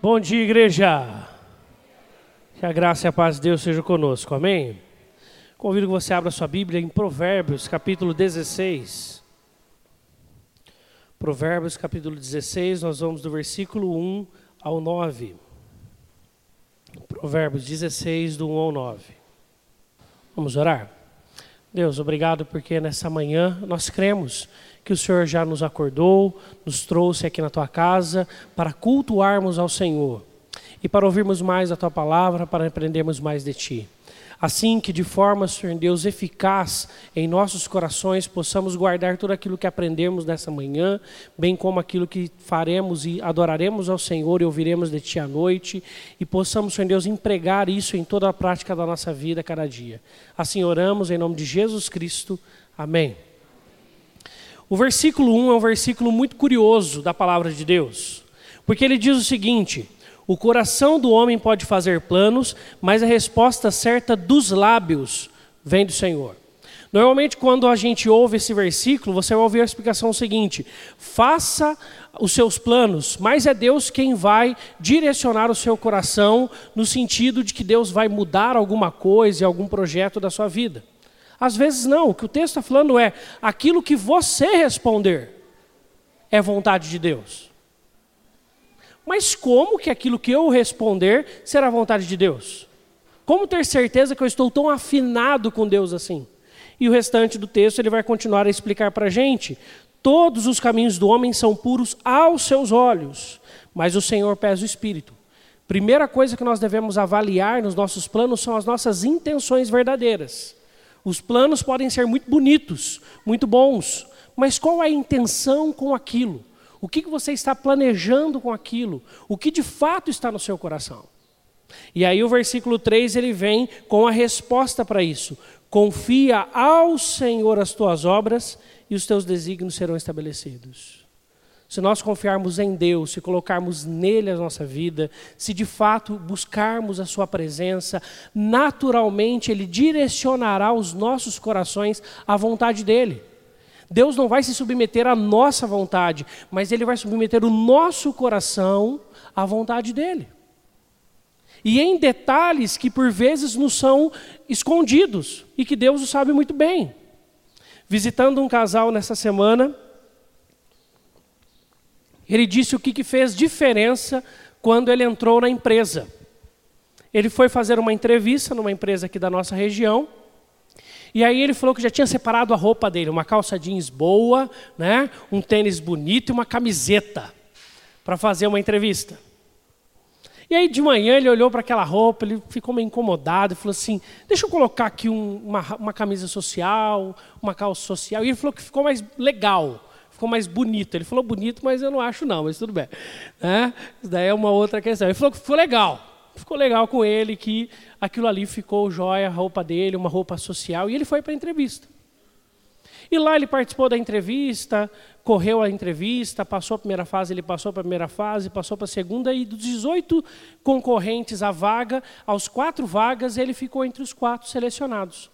Bom dia, igreja. Que a graça e a paz de Deus seja conosco. Amém. Convido que você abra sua Bíblia em Provérbios, capítulo 16. Provérbios, capítulo 16, nós vamos do versículo 1 ao 9. Provérbios 16, do 1 ao 9. Vamos orar? Deus, obrigado porque nessa manhã nós cremos que o Senhor já nos acordou, nos trouxe aqui na tua casa para cultuarmos ao Senhor e para ouvirmos mais a tua palavra, para aprendermos mais de ti. Assim que de forma, Senhor Deus, eficaz em nossos corações possamos guardar tudo aquilo que aprendemos nessa manhã, bem como aquilo que faremos e adoraremos ao Senhor e ouviremos de Ti à noite, e possamos, Senhor Deus, empregar isso em toda a prática da nossa vida cada dia. Assim oramos em nome de Jesus Cristo. Amém. O versículo 1 é um versículo muito curioso da palavra de Deus, porque ele diz o seguinte: O coração do homem pode fazer planos, mas a resposta certa dos lábios vem do Senhor. Normalmente, quando a gente ouve esse versículo, você vai ouvir a explicação seguinte: faça os seus planos, mas é Deus quem vai direcionar o seu coração, no sentido de que Deus vai mudar alguma coisa, algum projeto da sua vida. Às vezes não, o que o texto está falando é aquilo que você responder é vontade de Deus. Mas como que aquilo que eu responder será vontade de Deus? Como ter certeza que eu estou tão afinado com Deus assim? E o restante do texto ele vai continuar a explicar para a gente. Todos os caminhos do homem são puros aos seus olhos, mas o Senhor pesa o espírito. Primeira coisa que nós devemos avaliar nos nossos planos são as nossas intenções verdadeiras. Os planos podem ser muito bonitos, muito bons, mas qual é a intenção com aquilo? O que você está planejando com aquilo? O que de fato está no seu coração? E aí o versículo 3 ele vem com a resposta para isso. Confia ao Senhor as tuas obras e os teus desígnios serão estabelecidos. Se nós confiarmos em Deus, se colocarmos nele a nossa vida, se de fato buscarmos a sua presença, naturalmente ele direcionará os nossos corações à vontade dele. Deus não vai se submeter à nossa vontade, mas ele vai submeter o nosso coração à vontade dele. E em detalhes que por vezes nos são escondidos e que Deus o sabe muito bem. Visitando um casal nessa semana, ele disse o que, que fez diferença quando ele entrou na empresa. Ele foi fazer uma entrevista numa empresa aqui da nossa região. E aí ele falou que já tinha separado a roupa dele, uma calça jeans boa, né, um tênis bonito e uma camiseta para fazer uma entrevista. E aí de manhã ele olhou para aquela roupa, ele ficou meio incomodado e falou assim: deixa eu colocar aqui um, uma, uma camisa social, uma calça social. E ele falou que ficou mais legal ficou mais bonito. Ele falou bonito, mas eu não acho não, mas tudo bem. Né? Isso daí é uma outra questão. Ele falou que ficou legal. Ficou legal com ele, que aquilo ali ficou jóia, a roupa dele, uma roupa social, e ele foi para a entrevista. E lá ele participou da entrevista, correu a entrevista, passou a primeira fase, ele passou para a primeira fase, passou para a segunda, e dos 18 concorrentes à vaga, aos quatro vagas, ele ficou entre os quatro selecionados.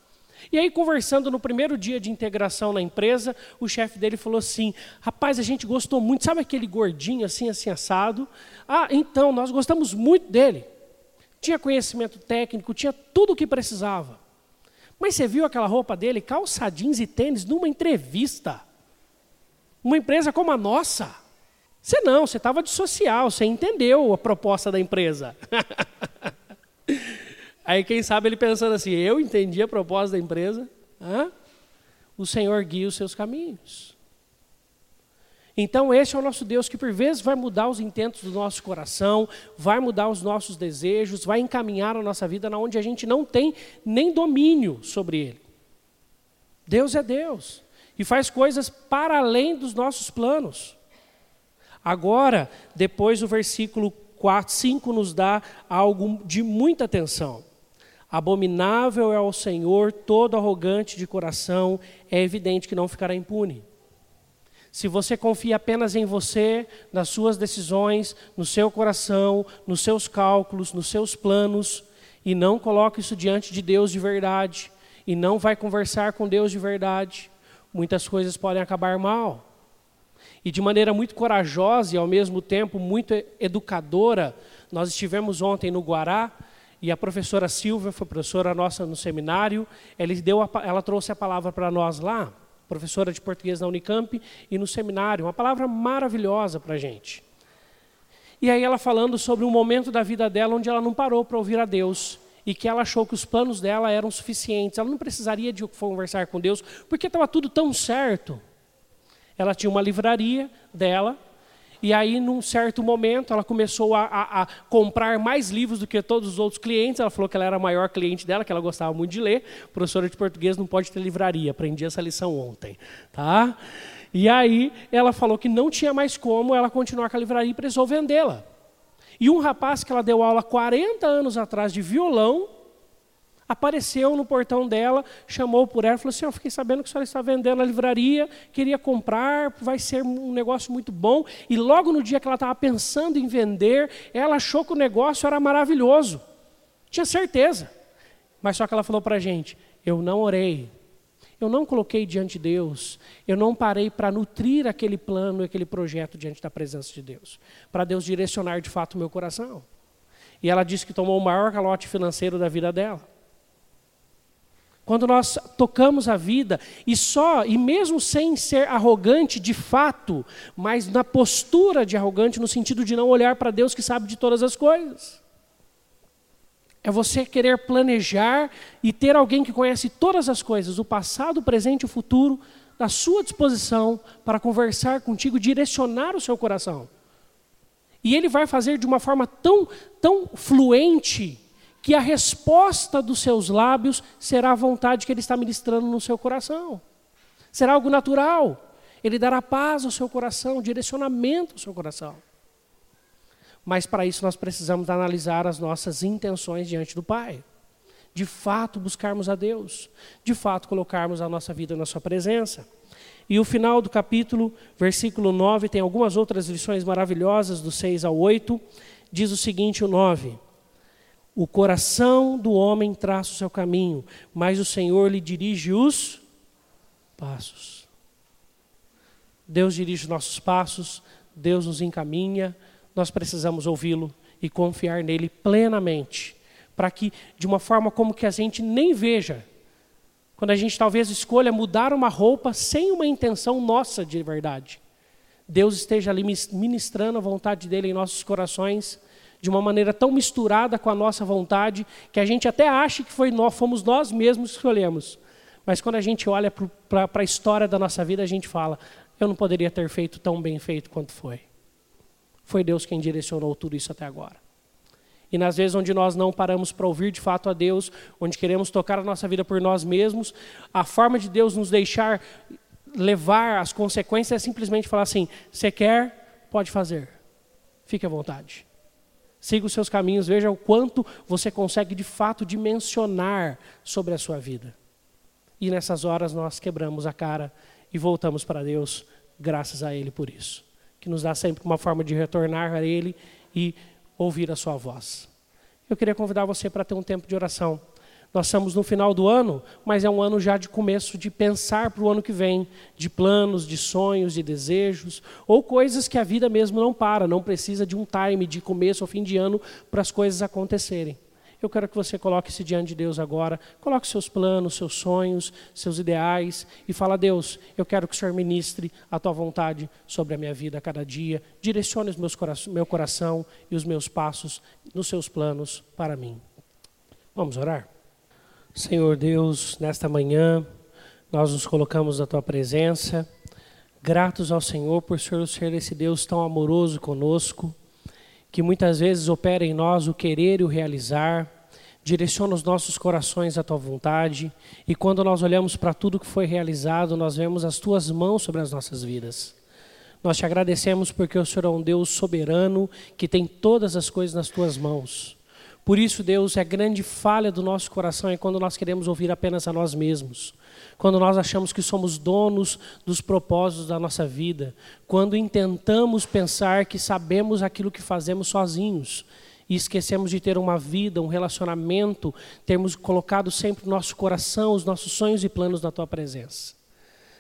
E aí, conversando no primeiro dia de integração na empresa, o chefe dele falou assim: Rapaz, a gente gostou muito, sabe aquele gordinho assim, assim, assado? Ah, então, nós gostamos muito dele. Tinha conhecimento técnico, tinha tudo o que precisava. Mas você viu aquela roupa dele, calça jeans e tênis, numa entrevista? Uma empresa como a nossa? Você não, você estava de social, você entendeu a proposta da empresa. Aí quem sabe ele pensando assim, eu entendi a proposta da empresa, Hã? o Senhor guia os seus caminhos. Então esse é o nosso Deus que por vezes vai mudar os intentos do nosso coração, vai mudar os nossos desejos, vai encaminhar a nossa vida na onde a gente não tem nem domínio sobre ele. Deus é Deus e faz coisas para além dos nossos planos. Agora, depois o versículo 4, 5 nos dá algo de muita atenção. Abominável é ao Senhor todo arrogante de coração, é evidente que não ficará impune. Se você confia apenas em você, nas suas decisões, no seu coração, nos seus cálculos, nos seus planos, e não coloca isso diante de Deus de verdade, e não vai conversar com Deus de verdade, muitas coisas podem acabar mal. E de maneira muito corajosa e ao mesmo tempo muito educadora, nós estivemos ontem no Guará e a professora Silvia foi professora nossa no seminário. Ela, deu a, ela trouxe a palavra para nós lá, professora de português na Unicamp e no seminário. Uma palavra maravilhosa para a gente. E aí ela falando sobre um momento da vida dela onde ela não parou para ouvir a Deus e que ela achou que os planos dela eram suficientes. Ela não precisaria de conversar com Deus porque estava tudo tão certo. Ela tinha uma livraria dela e aí, num certo momento, ela começou a, a, a, comprar mais livros do que todos os outros clientes. Ela falou que ela era a maior cliente dela, que ela gostava muito de ler. Professora de português não pode ter livraria. Aprendi essa lição ontem. Tá? E aí, ela falou que não tinha mais como ela continuar com a livraria e precisou vendê-la. E um rapaz que ela deu aula 40 anos atrás de violão, apareceu no portão dela, chamou por ela e falou assim: Eu fiquei sabendo que a senhora está vendendo a livraria, queria comprar, vai ser um negócio muito bom. E logo no dia que ela estava pensando em vender, ela achou que o negócio era maravilhoso. Tinha certeza. Mas só que ela falou para a gente: Eu não orei, eu não coloquei diante de Deus, eu não parei para nutrir aquele plano, aquele projeto diante da presença de Deus, para Deus direcionar de fato o meu coração. E ela disse que tomou o maior calote financeiro da vida dela. Quando nós tocamos a vida e só, e mesmo sem ser arrogante de fato, mas na postura de arrogante no sentido de não olhar para Deus que sabe de todas as coisas. É você querer planejar e ter alguém que conhece todas as coisas, o passado, o presente e o futuro, à sua disposição para conversar contigo, direcionar o seu coração. E ele vai fazer de uma forma tão, tão fluente que a resposta dos seus lábios será a vontade que ele está ministrando no seu coração. Será algo natural. Ele dará paz ao seu coração, direcionamento ao seu coração. Mas para isso nós precisamos analisar as nossas intenções diante do Pai. De fato, buscarmos a Deus. De fato, colocarmos a nossa vida na Sua presença. E o final do capítulo, versículo 9, tem algumas outras lições maravilhosas, do 6 ao 8. Diz o seguinte: o 9. O coração do homem traça o seu caminho, mas o Senhor lhe dirige os passos. Deus dirige os nossos passos, Deus nos encaminha, nós precisamos ouvi-lo e confiar nele plenamente, para que de uma forma como que a gente nem veja, quando a gente talvez escolha mudar uma roupa sem uma intenção nossa de verdade, Deus esteja ali ministrando a vontade dele em nossos corações de uma maneira tão misturada com a nossa vontade que a gente até acha que foi nós, fomos nós mesmos que escolhemos. Mas quando a gente olha para a história da nossa vida, a gente fala: eu não poderia ter feito tão bem feito quanto foi. Foi Deus quem direcionou tudo isso até agora. E nas vezes onde nós não paramos para ouvir de fato a Deus, onde queremos tocar a nossa vida por nós mesmos, a forma de Deus nos deixar levar as consequências é simplesmente falar assim: você quer, pode fazer, fique à vontade. Siga os seus caminhos, veja o quanto você consegue de fato dimensionar sobre a sua vida. E nessas horas nós quebramos a cara e voltamos para Deus, graças a Ele por isso. Que nos dá sempre uma forma de retornar a Ele e ouvir a Sua voz. Eu queria convidar você para ter um tempo de oração. Nós estamos no final do ano, mas é um ano já de começo de pensar para o ano que vem, de planos, de sonhos, de desejos, ou coisas que a vida mesmo não para, não precisa de um time de começo ou fim de ano para as coisas acontecerem. Eu quero que você coloque-se diante de Deus agora, coloque seus planos, seus sonhos, seus ideais e fala: Deus, eu quero que o Senhor ministre a tua vontade sobre a minha vida a cada dia, direcione os meus cora meu coração e os meus passos nos seus planos para mim. Vamos orar? Senhor Deus, nesta manhã, nós nos colocamos na tua presença, gratos ao Senhor por Senhor ser esse Deus tão amoroso conosco, que muitas vezes opera em nós o querer e o realizar, direciona os nossos corações à tua vontade, e quando nós olhamos para tudo que foi realizado, nós vemos as tuas mãos sobre as nossas vidas. Nós te agradecemos porque o Senhor é um Deus soberano que tem todas as coisas nas tuas mãos. Por isso, Deus, é grande falha do nosso coração é quando nós queremos ouvir apenas a nós mesmos. Quando nós achamos que somos donos dos propósitos da nossa vida. Quando intentamos pensar que sabemos aquilo que fazemos sozinhos. E esquecemos de ter uma vida, um relacionamento, termos colocado sempre o nosso coração, os nossos sonhos e planos na Tua presença.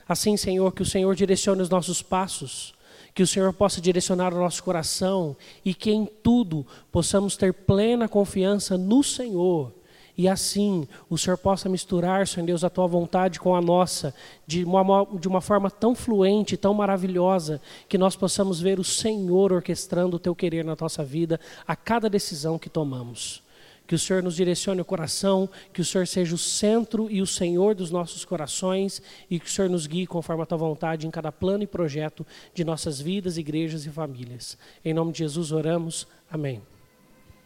Assim, Senhor, que o Senhor direcione os nossos passos que o Senhor possa direcionar o nosso coração e que em tudo possamos ter plena confiança no Senhor. E assim o Senhor possa misturar, Senhor Deus, a tua vontade com a nossa, de uma, de uma forma tão fluente, tão maravilhosa, que nós possamos ver o Senhor orquestrando o teu querer na nossa vida, a cada decisão que tomamos. Que o Senhor nos direcione o coração, que o Senhor seja o centro e o Senhor dos nossos corações e que o Senhor nos guie conforme a tua vontade em cada plano e projeto de nossas vidas, igrejas e famílias. Em nome de Jesus oramos. Amém.